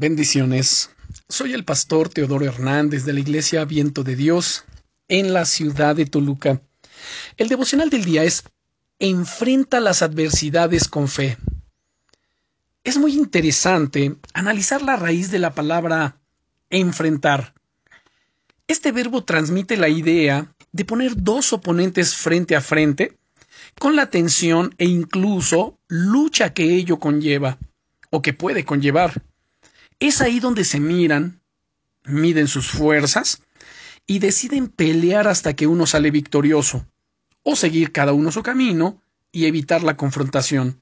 Bendiciones. Soy el pastor Teodoro Hernández de la Iglesia Viento de Dios en la ciudad de Toluca. El devocional del día es Enfrenta las adversidades con fe. Es muy interesante analizar la raíz de la palabra enfrentar. Este verbo transmite la idea de poner dos oponentes frente a frente, con la tensión e incluso lucha que ello conlleva, o que puede conllevar. Es ahí donde se miran, miden sus fuerzas y deciden pelear hasta que uno sale victorioso, o seguir cada uno su camino y evitar la confrontación.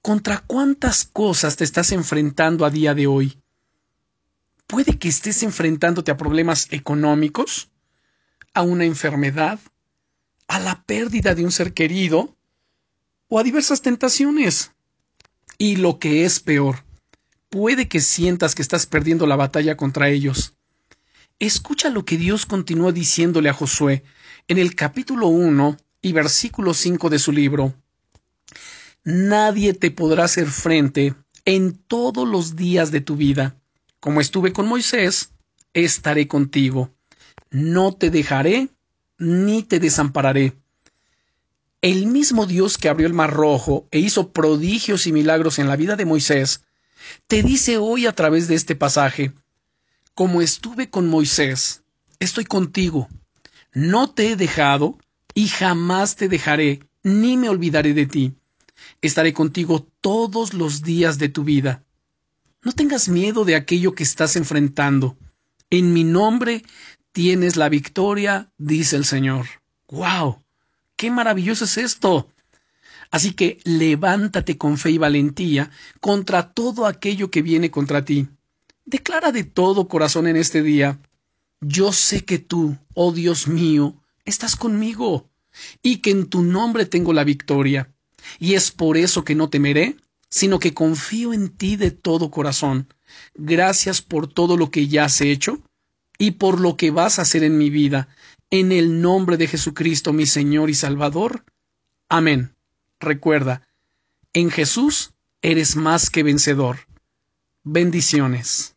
¿Contra cuántas cosas te estás enfrentando a día de hoy? Puede que estés enfrentándote a problemas económicos, a una enfermedad, a la pérdida de un ser querido, o a diversas tentaciones. Y lo que es peor, puede que sientas que estás perdiendo la batalla contra ellos. Escucha lo que Dios continuó diciéndole a Josué en el capítulo 1 y versículo 5 de su libro. Nadie te podrá hacer frente en todos los días de tu vida. Como estuve con Moisés, estaré contigo. No te dejaré ni te desampararé. El mismo Dios que abrió el mar rojo e hizo prodigios y milagros en la vida de Moisés, te dice hoy a través de este pasaje, como estuve con Moisés, estoy contigo, no te he dejado y jamás te dejaré, ni me olvidaré de ti. Estaré contigo todos los días de tu vida. No tengas miedo de aquello que estás enfrentando. En mi nombre tienes la victoria, dice el Señor. ¡Wow! ¡Qué maravilloso es esto! Así que levántate con fe y valentía contra todo aquello que viene contra ti. Declara de todo corazón en este día, yo sé que tú, oh Dios mío, estás conmigo, y que en tu nombre tengo la victoria, y es por eso que no temeré, sino que confío en ti de todo corazón. Gracias por todo lo que ya has hecho y por lo que vas a hacer en mi vida, en el nombre de Jesucristo mi Señor y Salvador. Amén. Recuerda, en Jesús eres más que vencedor. Bendiciones.